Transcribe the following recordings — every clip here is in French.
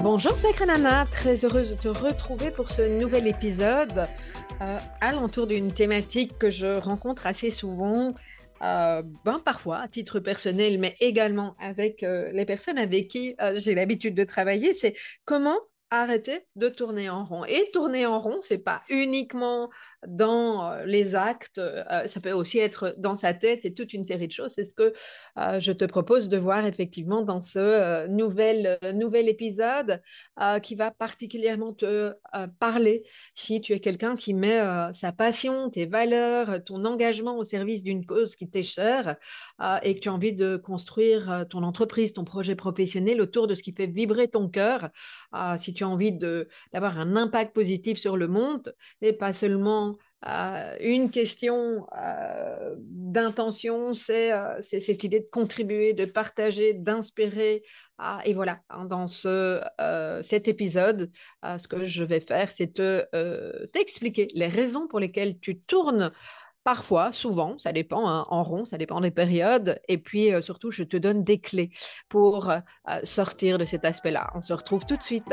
Bonjour Sacré Nana, très heureuse de te retrouver pour ce nouvel épisode euh, alentour d'une thématique que je rencontre assez souvent, euh, ben parfois à titre personnel, mais également avec euh, les personnes avec qui j'ai l'habitude de travailler, c'est comment arrêter de tourner en rond. Et tourner en rond, c'est pas uniquement dans euh, les actes, euh, ça peut aussi être dans sa tête, c'est toute une série de choses. C'est ce que euh, je te propose de voir effectivement dans ce nouvel, nouvel épisode qui va particulièrement te parler si tu es quelqu'un qui met sa passion, tes valeurs, ton engagement au service d'une cause qui t'est chère et que tu as envie de construire ton entreprise, ton projet professionnel autour de ce qui fait vibrer ton cœur. si tu as envie d'avoir un impact positif sur le monde et pas seulement euh, une question euh, d'intention, euh, c'est cette idée de contribuer, de partager, d'inspirer. et voilà, hein, dans ce, cet épisode, ce que je vais faire, c'est te, t'expliquer les raisons pour lesquelles tu tournes Parfois, souvent, ça dépend, hein, en rond, ça dépend des périodes. Et puis, surtout, je te donne des clés pour sortir de cet aspect-là. On se retrouve tout de suite.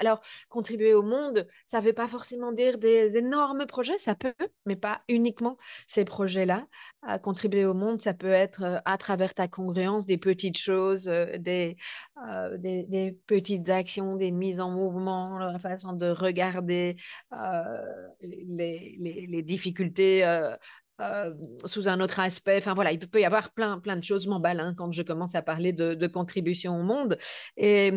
Alors, contribuer au monde, ça ne veut pas forcément dire des énormes projets, ça peut, mais pas uniquement ces projets-là. contribuer au monde, ça peut être euh, à travers ta congruence des petites choses, euh, des, euh, petites actions, des mises en mouvement, la façon de regarder les, difficultés. sous un autre aspect. Enfin voilà, il peut y avoir plein, plein de choses. Je m'emballe hein, quand je commence à parler de, de contribution au monde. Et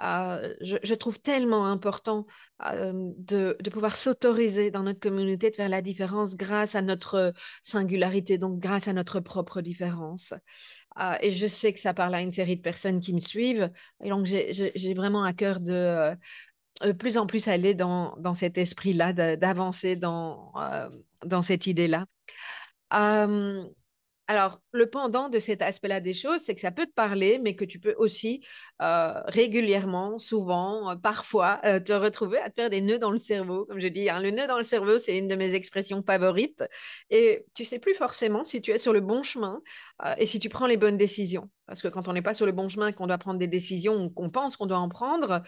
je, trouve tellement important de, pouvoir s'autoriser dans notre communauté de faire la différence grâce à notre singularité, donc grâce à notre propre différence. et je sais que ça parle à une série de personnes qui me suivent. Et donc, j'ai vraiment à cœur de plus en plus aller dans, cet esprit-là, d'avancer dans, dans cette idée-là. Alors, le pendant de cet aspect-là des choses, c'est que ça peut te parler, mais que tu peux aussi euh, régulièrement, souvent, euh, parfois, euh, te retrouver à te faire des nœuds dans le cerveau. Comme je dis, hein, le nœud dans le cerveau, c'est une de mes expressions favorites. Et tu sais plus forcément si tu es sur le bon chemin et si tu prends les bonnes décisions. Parce que quand on n'est pas sur le bon chemin, qu'on doit prendre des décisions ou qu'on pense qu'on doit en prendre,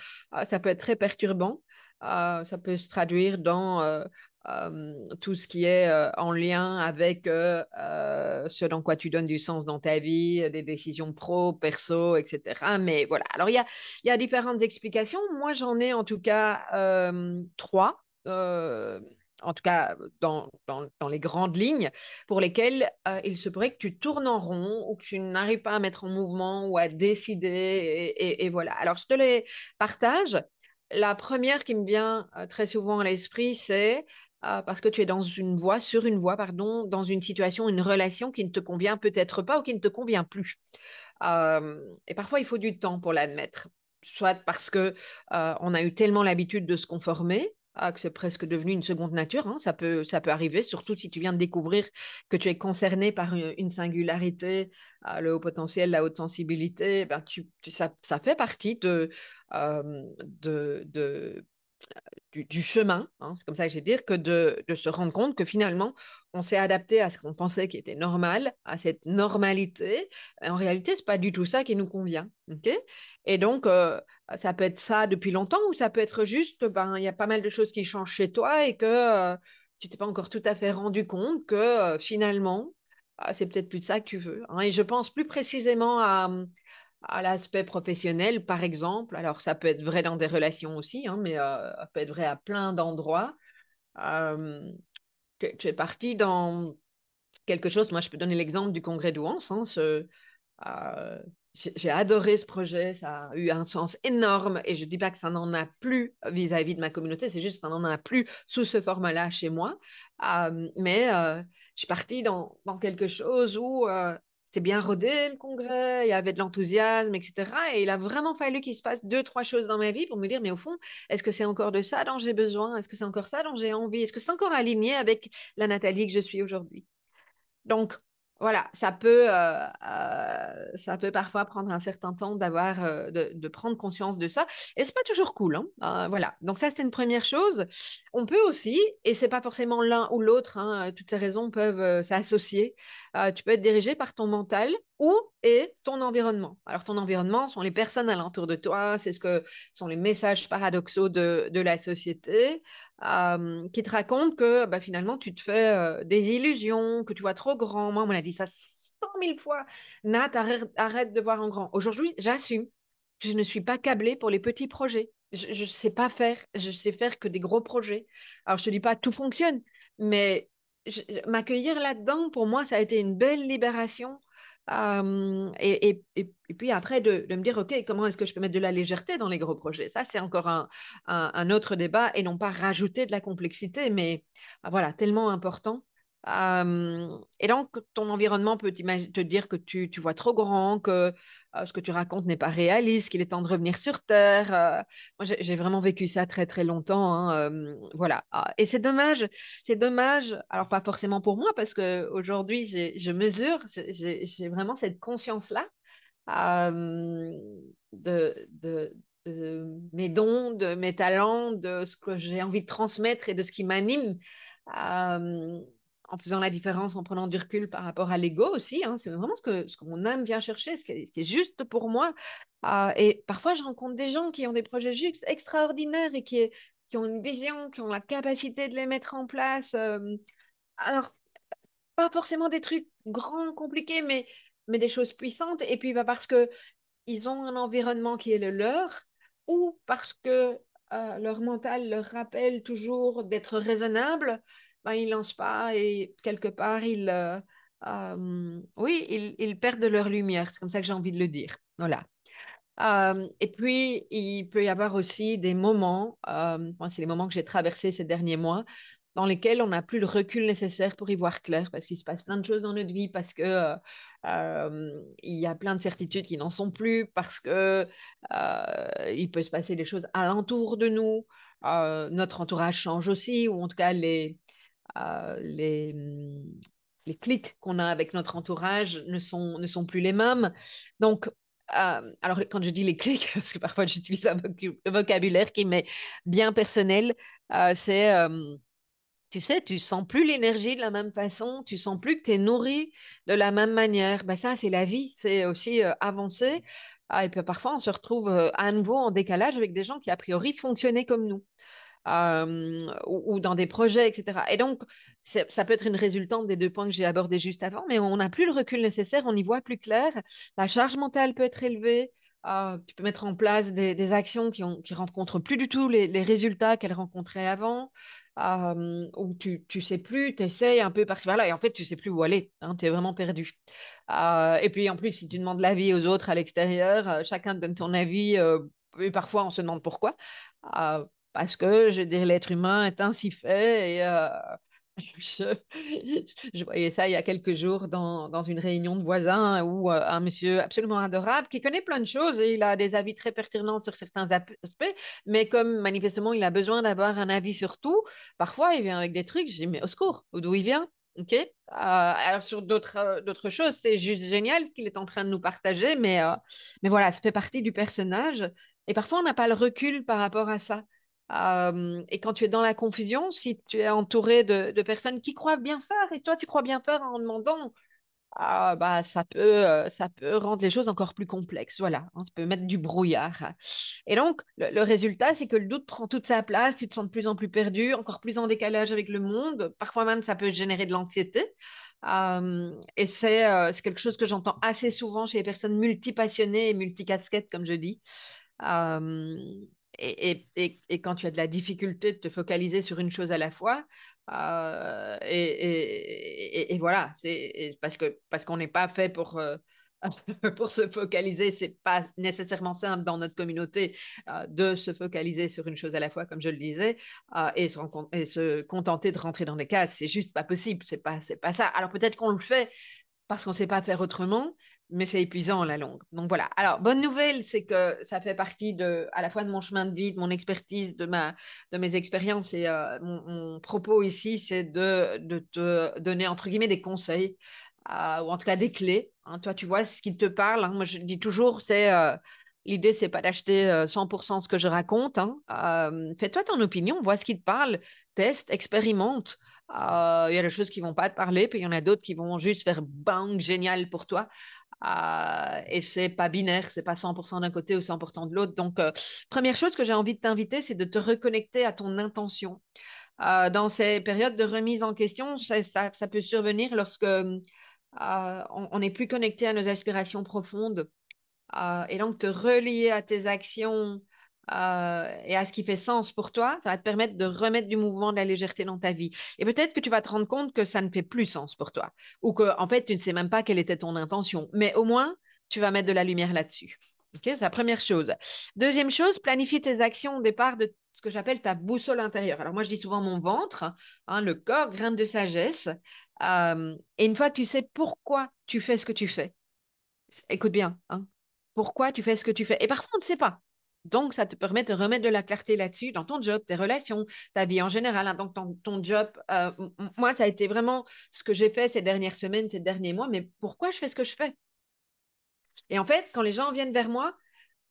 ça peut être très perturbant. ça peut se traduire dans tout ce qui est en lien avec ce dans quoi tu donnes du sens dans ta vie, des décisions pro, perso, etc. Mais voilà, alors il y a, différentes explications. Moi, j'en ai en tout cas trois. en tout cas, dans, les grandes lignes, pour lesquelles il se pourrait que tu tournes en rond ou que tu n'arrives pas à mettre en mouvement ou à décider. Et voilà. Alors, je te les partage. La première qui me vient très souvent à l'esprit, c'est ah, parce que tu es dans une voie, sur une voie, pardon, dans une situation, une relation qui ne te convient peut-être pas ou qui ne te convient plus. et parfois, il faut du temps pour l'admettre, soit parce que on a eu tellement l'habitude de se conformer ah, que c'est presque devenu une seconde nature. Hein. Ça, peut, ça peut arriver, surtout si tu viens de découvrir que tu es concerné par une, singularité, ah, le haut potentiel, la haute sensibilité. Ben, tu, ça, ça, fait partie de, de du, chemin, hein, c'est comme ça que je vais dire, que de, se rendre compte que finalement, on s'est adapté à ce qu'on pensait qui était normal, à cette normalité. En réalité, ce n'est pas du tout ça qui nous convient. et donc, euh, ça peut être ça depuis longtemps ou ça peut être juste, ben, il y a pas mal de choses qui changent chez toi et que euh, tu t'es pas encore tout à fait rendu compte que euh, finalement, ah, c'est peut-être plus de ça que tu veux. Hein. Et je pense plus précisément à, à l'aspect professionnel, par exemple. Alors, ça peut être vrai dans des relations aussi, hein, mais euh, ça peut être vrai à plein d'endroits. Euh, tu, es parti dans quelque chose. Moi, je peux donner l'exemple du congrès d'Ouance. Hein, euh, j'ai adoré ce projet, ça a eu un sens énorme et je ne dis pas que ça n'en a plus vis-à-vis de ma communauté, c'est juste que ça n'en a plus sous ce format-là chez moi. mais je suis partie dans, dans, quelque chose où c'était bien rodé le congrès, il y avait de l'enthousiasme, etc. Et il a vraiment fallu qu'il se passe deux, trois choses dans ma vie pour me dire, mais au fond, est-ce que c'est encore de ça dont j'ai besoin? Est-ce que c'est encore ça dont j'ai envie? Est-ce que c'est encore aligné avec la Nathalie que je suis aujourd'hui? Donc, voilà, ça peut, euh, euh, ça peut parfois prendre un certain temps d'avoir, euh, de, prendre conscience de ça. Et c'est pas toujours cool. Hein. voilà. Donc ça, c'est une première chose. On peut aussi, et c'est pas forcément l'un ou l'autre. Hein, toutes ces raisons peuvent s'associer. tu peux être dirigé par ton mental ou et ton environnement? Alors ton environnement sont les personnes alentour de toi. C'est ce que sont les messages paradoxaux de, de la société. Qui te raconte que bah, finalement, tu te fais des illusions, que tu vois trop grand. Moi, on m'a dit ça cent mille fois. Nat, arrête, de voir en grand. Aujourd'hui, j'assume. Je ne suis pas câblée pour les petits projets. Je ne sais pas faire. Je sais faire que des gros projets. Alors, je ne te dis pas tout fonctionne, mais m'accueillir là-dedans, pour moi, ça a été une belle libération et, puis après, de, me dire, OK, comment est-ce que je peux mettre de la légèreté dans les gros projets? Ça, c'est encore un, autre débat et non pas rajouter de la complexité, mais bah, voilà, tellement important et donc, ton environnement peut te dire que tu, vois trop grand, que ce que tu racontes n'est pas réaliste, qu'il est temps de revenir sur Terre. moi, j'ai vraiment vécu ça très, très longtemps. Hein, voilà. Ah, et c'est dommage. C'est dommage. Alors, pas forcément pour moi, parce qu'aujourd'hui, je mesure, j'ai vraiment cette conscience-là de, de, mes dons, de mes talents, de ce que j'ai envie de transmettre et de ce qui m'anime en faisant la différence, en prenant du recul par rapport à l'ego aussi. Hein. C'est vraiment ce que, ce que mon âme vient chercher, ce qui est, juste pour moi. Ah, et parfois, je rencontre des gens qui ont des projets juste extraordinaires et qui, qui ont une vision, qui ont la capacité de les mettre en place. Alors, pas forcément des trucs grands, compliqués, mais, mais des choses puissantes. Et puis, bah, parce qu'ils ont un environnement qui est le leur, ou parce que euh, leur mental leur rappelle toujours d'être raisonnable, ben, ils lancent pas et quelque part, ils, euh, euh, oui, ils, ils, perdent leur lumière. C'est comme ça que j'ai envie de le dire. Voilà. Euh, et puis, il peut y avoir aussi des moments, c'est les moments que j'ai traversés ces derniers mois, dans lesquels on n'a plus le recul nécessaire pour y voir clair, parce qu'il se passe plein de choses dans notre vie, parce que il y a plein de certitudes qui n'en sont plus, parce que il peut se passer des choses alentour de nous. notre entourage change aussi, ou en tout cas les, euh, les, mm, les clics qu'on a avec notre entourage ne sont, ne sont plus les mêmes. Donc, euh, alors quand je dis les clics, parce que parfois j'utilise un vocabulaire qui m'est bien personnel, euh, c'est, tu sais, tu sens plus l'énergie de la même façon, tu sens plus que tu es nourri de la même manière. Ben ça, c'est la vie, c'est aussi avancer. Ah, et puis parfois, on se retrouve à nouveau en décalage avec des gens qui, a priori, fonctionnaient comme nous ou, dans des projets, etc. Et donc, ça peut être une résultante des deux points que j'ai abordés juste avant, mais on n'a plus le recul nécessaire, on y voit plus clair. La charge mentale peut être élevée. tu peux mettre en place des, actions qui, ont, qui rencontrent plus du tout les, résultats qu'elles rencontraient avant, ou tu, tu sais plus, tu essayes un peu par-ci par-là, et en fait, tu sais plus où aller, hein, tu es vraiment perdu. et puis, en plus, si tu demandes l'avis aux autres à l'extérieur, chacun te donne son avis, et parfois, on se demande pourquoi parce que, je dirais, l'être humain est ainsi fait. Et euh, je, voyais ça il y a quelques jours dans, dans une réunion de voisins où euh, un monsieur absolument adorable qui connaît plein de choses et il a des avis très pertinents sur certains aspects, mais comme manifestement il a besoin d'avoir un avis sur tout, parfois il vient avec des trucs, je dis mais au secours, d'où il vient? Ok. Euh, alors sur d'autres d'autres choses, c'est juste génial ce qu'il est en train de nous partager, mais mais voilà, ça fait partie du personnage. Et parfois on n'a pas le recul par rapport à ça et quand tu es dans la confusion, si tu es entouré de, personnes qui croient bien faire et toi tu crois bien faire en demandant ah, bah, ça peut, euh, ça peut rendre les choses encore plus complexes. Voilà, hein, peut mettre du brouillard. Et donc, le, résultat, c'est que le doute prend toute sa place, tu te sens de plus en plus perdu, encore plus en décalage avec le monde. Parfois même, ça peut générer de l'anxiété. Euh, et euh, c'est quelque chose que j'entends assez souvent chez les personnes multipassionnées et multicasquettes, comme je dis. Et, et, et, quand tu as de la difficulté de te focaliser sur une chose à la fois, euh, et, voilà, c'est parce que parce qu'on n'est pas fait pour euh, pour se focaliser. C'est pas nécessairement simple dans notre communauté euh, de se focaliser sur une chose à la fois, comme je le disais, et se, et, se contenter de rentrer dans des cases. C'est juste pas possible. C'est pas pas ça. Alors peut-être qu'on le fait parce qu'on ne sait pas faire autrement, mais c'est épuisant la longue. Donc voilà. Alors, bonne nouvelle, c'est que ça fait partie de, à la fois de mon chemin de vie, de mon expertise, de, ma, de mes expériences. Et euh, mon, propos ici, c'est de, de, te donner, entre guillemets, des conseils, euh, ou en tout cas des clés. Hein. Toi, tu vois ce qui te parle. Hein. Moi, je dis toujours, c'est... Euh, l'idée, c'est pas d'acheter 100% ce que je raconte. Hein. Fais-toi ton opinion, vois ce qui te parle, teste, expérimente. Il y a des choses qui vont pas te parler, puis il y en a d'autres qui vont juste faire bang, génial pour toi. Euh, et c'est pas binaire, c'est pas 100% d'un côté ou 100% de l'autre. Donc, euh, première chose que j'ai envie de t'inviter, c'est de te reconnecter à ton intention. Euh, dans ces périodes de remise en question, ça, ça, peut survenir lorsque on n'est plus connecté à nos aspirations profondes. et donc, te relier à tes actions, euh, et à ce qui fait sens pour toi, ça va te permettre de remettre du mouvement, de la légèreté dans ta vie. Et peut-être que tu vas te rendre compte que ça ne fait plus sens pour toi, ou que en fait tu ne sais même pas quelle était ton intention, mais au moins tu vas mettre de la lumière là-dessus. C'est la première chose. Deuxième chose, planifie tes actions au départ de ce que j'appelle ta boussole intérieure. Alors moi je dis souvent mon ventre, hein, le corps, graine de sagesse. Euh, et une fois que tu sais pourquoi tu fais ce que tu fais, écoute bien, hein, pourquoi tu fais ce que tu fais. Et parfois on ne sait pas. Donc, ça te permet de remettre de la clarté là-dessus dans ton job, tes relations, ta vie en général. Hein. Donc, ton, job, euh, moi, ça a été vraiment ce que j'ai fait ces dernières semaines, ces derniers mois. Mais pourquoi je fais ce que je fais? Et en fait, quand les gens viennent vers moi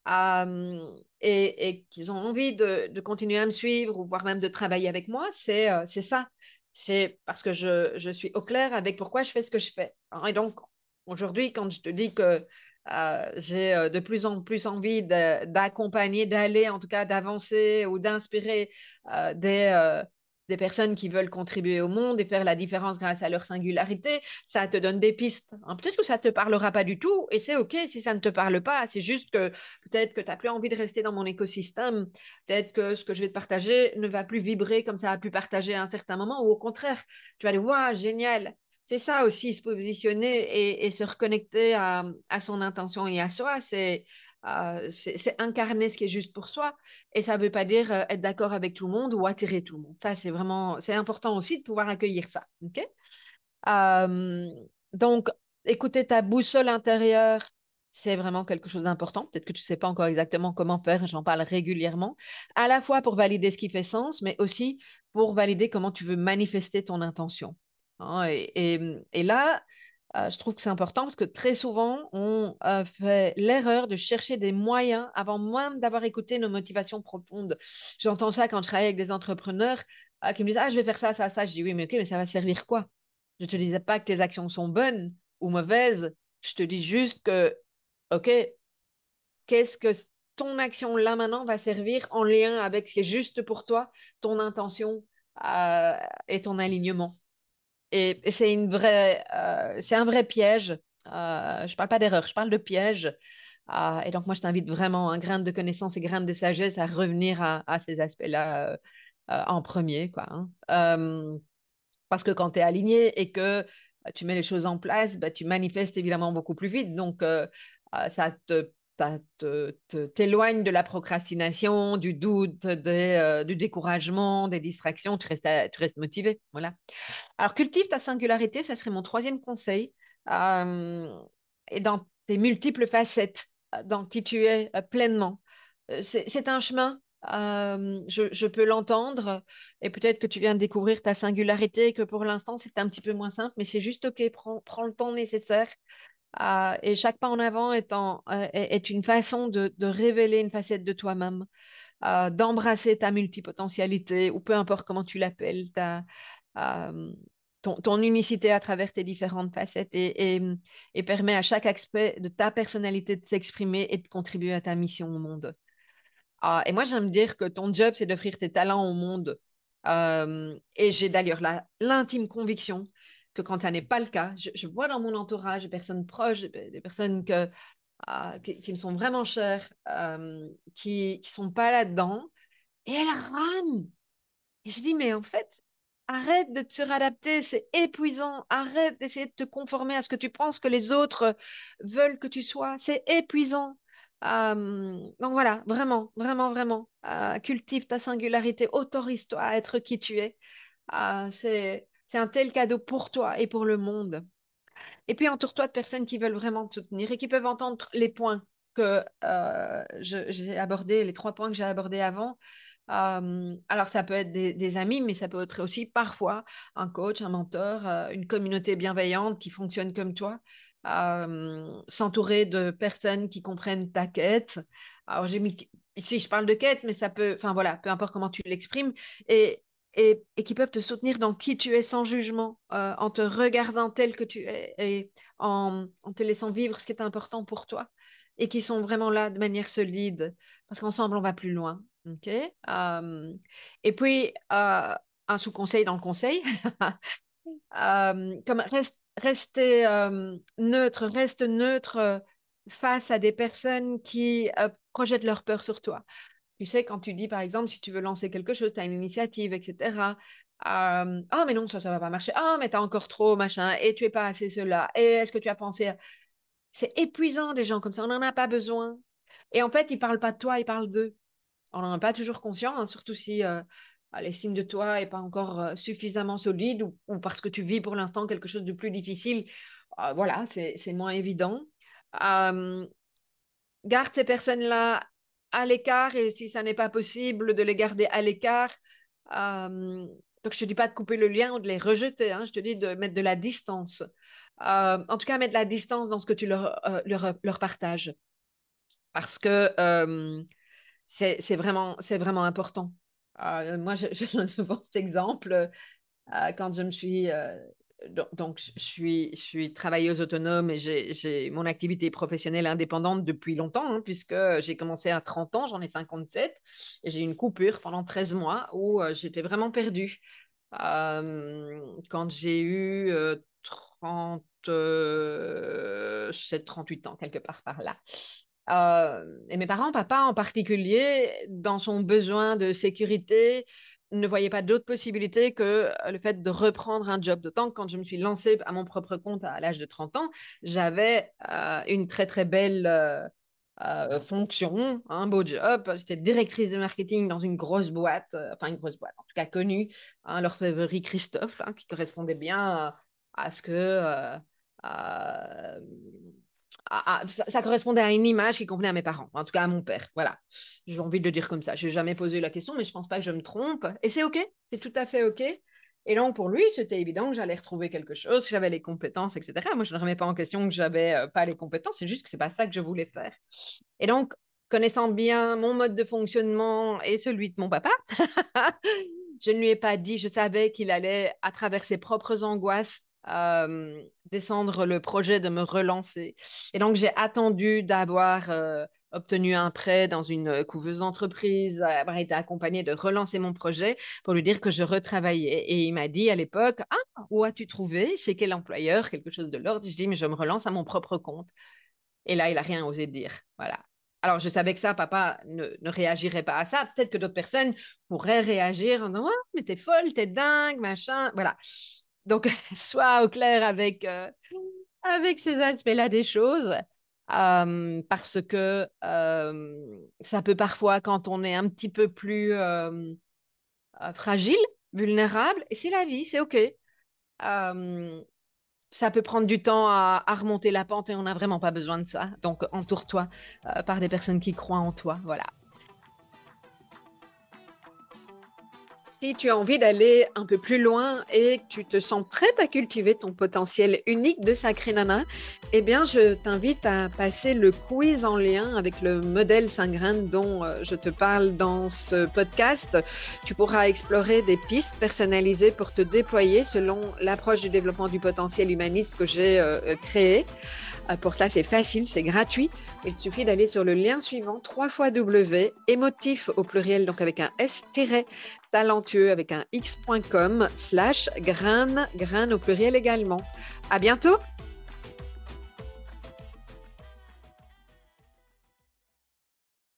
euh, et, qu'ils ont envie de, continuer à me suivre ou voire même de travailler avec moi, c'est euh, ça. C'est parce que je, je, suis au clair avec pourquoi je fais ce que je fais. Et donc, aujourd'hui, quand je te dis que euh, j'ai euh, de plus en plus envie d'accompagner, d'aller, en tout cas d'avancer ou d'inspirer euh, des, personnes qui veulent contribuer au monde et faire la différence grâce à leur singularité. Ça te donne des pistes. Hein, peut-être que ça ne te parlera pas du tout et c'est OK si ça ne te parle pas. C'est juste que peut-être que tu n'as plus envie de rester dans mon écosystème. Peut-être que ce que je vais te partager ne va plus vibrer comme ça a pu partager à un certain moment ou au contraire, tu vas dire, waouh, génial c'est ça aussi, se positionner et, se reconnecter à, son intention et à soi. Euh, c'est incarner ce qui est juste pour soi. Et ça ne veut pas dire euh, être d'accord avec tout le monde ou attirer tout le monde. Ça, c'est vraiment, c'est important aussi de pouvoir accueillir ça. euh, donc, écouter ta boussole intérieure, c'est vraiment quelque chose d'important. Peut-être que tu ne sais pas encore exactement comment faire, j'en parle régulièrement, à la fois pour valider ce qui fait sens, mais aussi pour valider comment tu veux manifester ton intention. Hein, et, là, euh, je trouve que c'est important parce que très souvent, on euh, fait l'erreur de chercher des moyens avant même d'avoir écouté nos motivations profondes. J'entends ça quand je travaille avec des entrepreneurs euh, qui me disent Ah, je vais faire ça, ça, ça. Je dis Oui, mais ok, mais ça va servir quoi? Je ne te disais pas que tes actions sont bonnes ou mauvaises. Je te dis juste que, ok, qu'est-ce que ton action là maintenant va servir en lien avec ce qui est juste pour toi, ton intention et ton alignement et, c'est une vraie, euh, c'est un vrai piège. Euh, je parle pas d'erreur, je parle de piège. Euh, et donc, moi, je t'invite vraiment, un grain de connaissance et grain de sagesse, à revenir à, ces aspects-là en premier. Quoi, hein. parce que quand tu es aligné et que tu mets les choses en place, bah, tu manifestes évidemment beaucoup plus vite. Donc, ça te t'éloigne de la procrastination, du doute, euh, du découragement, des distractions, tu restes, motivé. Voilà. Alors, cultive ta singularité, ça serait mon troisième conseil. Euh, et dans tes multiples facettes, euh, dans qui tu es pleinement. C'est un chemin, je, peux l'entendre, et peut-être que tu viens de découvrir ta singularité, que pour l'instant c'est un petit peu moins simple, mais c'est juste OK, prends le temps nécessaire ah, et chaque pas en avant est, euh, est, une façon de, révéler une facette de toi-même, euh, d'embrasser ta multipotentialité, ou peu importe comment tu l'appelles, euh, ton, unicité à travers tes différentes facettes et, et, permet à chaque aspect de ta personnalité de s'exprimer et de contribuer à ta mission au monde. Ah, et moi, j'aime dire que ton job, c'est d'offrir tes talents au monde. Et j'ai d'ailleurs l'intime conviction que quand ça n'est pas le cas, je, vois dans mon entourage des personnes proches, des, personnes ah, qui, me sont vraiment chères, euh, qui ne sont pas là-dedans, et elles rament. Et je dis, mais en fait, Arrête de te suradapter, c'est épuisant. Arrête d'essayer de te conformer à ce que tu penses que les autres veulent que tu sois. C'est épuisant. donc voilà, vraiment, vraiment, vraiment. cultive ta singularité, autorise-toi à être qui tu es. c'est un tel cadeau pour toi et pour le monde. Et puis entoure-toi de personnes qui veulent vraiment te soutenir et qui peuvent entendre les points que euh, j'ai abordés, les trois points que j'ai abordés avant alors, ça peut être des, amis, mais ça peut être aussi parfois un coach, un mentor, une communauté bienveillante qui fonctionne comme toi. S'entourer de personnes qui comprennent ta quête. Alors, j'ai mis ici, je parle de quête, mais ça peut, enfin voilà, peu importe comment tu l'exprimes, et, et, qui peuvent te soutenir dans qui tu es sans jugement, en te regardant tel que tu es et en, te laissant vivre ce qui est important pour toi et qui sont vraiment là de manière solide, parce qu'ensemble, on va plus loin. OK? et puis, euh, un sous-conseil dans le conseil, comme reste, rester neutre, reste neutre euh, face à des personnes qui euh, projettent leur peur sur toi. Tu sais, quand tu dis, par exemple, si tu veux lancer quelque chose, tu as une initiative, etc. Ah, mais non, ça, ça va pas marcher. Ah, mais tu as encore trop, machin, et tu es pas assez cela. Et est-ce que tu as pensé à... C'est épuisant des gens comme ça, on n'en a pas besoin. Et en fait, ils parlent pas de toi, ils parlent d'eux on n'en est pas toujours conscient, hein, surtout si bah, l'estime de toi n'est pas encore suffisamment solide ou, parce que tu vis pour l'instant quelque chose de plus difficile. Euh, voilà, c'est moins évident. garde ces personnes-là à l'écart et si ça n'est pas possible de les garder à l'écart, donc je te dis pas de couper le lien ou de les rejeter, hein, je te dis de mettre de la distance. en tout cas, mettre de la distance dans ce que tu leur, leur, leur partages. Parce que c'est vraiment, vraiment important. Euh, moi, je, donne souvent cet exemple euh, quand je me suis. Euh, donc, je suis, travailleuse autonome et j'ai mon activité professionnelle indépendante depuis longtemps, hein, puisque j'ai commencé à 30 ans, j'en ai 57, et j'ai eu une coupure pendant 13 mois où j'étais vraiment perdue. quand j'ai eu 37, 38 ans, quelque part par là. Euh, et mes parents, papa en particulier, dans son besoin de sécurité, ne voyaient pas d'autre possibilité que le fait de reprendre un job. D'autant que quand je me suis lancée à mon propre compte à l'âge de 30 ans, j'avais euh, une très très belle euh, fonction, un beau job. J'étais directrice de marketing dans une grosse boîte, enfin une grosse boîte, en tout cas connue, hein, l'orfèvrerie Christophe, hein, qui correspondait bien à ce que ça, correspondait à une image qui convenait à mes parents, en tout cas à mon père. Voilà, j'ai envie de le dire comme ça. Je n'ai jamais posé la question, mais je pense pas que je me trompe. Et c'est OK, c'est tout à fait OK. Et donc, pour lui, c'était évident que j'allais retrouver quelque chose, que j'avais les compétences, etc. Moi, je ne remets pas en question que j'avais euh, pas les compétences, c'est juste que c'est pas ça que je voulais faire. Et donc, connaissant bien mon mode de fonctionnement et celui de mon papa, je ne lui ai pas dit, je savais qu'il allait, à travers ses propres angoisses, descendre le projet de me relancer. Et donc, j'ai attendu d'avoir obtenu un prêt dans une couveuse d'entreprise, avoir été accompagné de relancer mon projet pour lui dire que je retravaillais. Et il m'a dit à l'époque, ah, où as-tu trouvé, chez quel employeur, quelque chose de l'ordre Je dis, mais je me relance à mon propre compte. Et là, il n'a rien osé dire. Voilà. Alors, je savais que ça, papa ne, ne réagirait pas à ça. Peut-être que d'autres personnes pourraient réagir en disant, oh, mais t'es folle, t'es dingue, machin. Voilà. Donc, sois au clair avec, euh, avec ces aspects-là des choses, euh, parce que euh, ça peut parfois, quand on est un petit peu plus fragile, vulnérable, et c'est la vie, c'est OK. ça peut prendre du temps à, à, remonter la pente et on n'a vraiment pas besoin de ça. Donc, entoure-toi par des personnes qui croient en toi. Voilà. Si tu as envie d'aller un peu plus loin et que tu te sens prête à cultiver ton potentiel unique de Sacré Nana, eh bien, je t'invite à passer le quiz en lien avec le modèle Saint-Grain dont euh, je te parle dans ce podcast. Tu pourras explorer des pistes personnalisées pour te déployer selon l'approche du développement du potentiel humaniste que j'ai euh, créée. Euh, pour cela, c'est facile, c'est gratuit. Il suffit d'aller sur le lien suivant, 3 fois W, émotif au pluriel, donc avec un S talentueux avec un x.com slash grain, grain au pluriel également. À bientôt!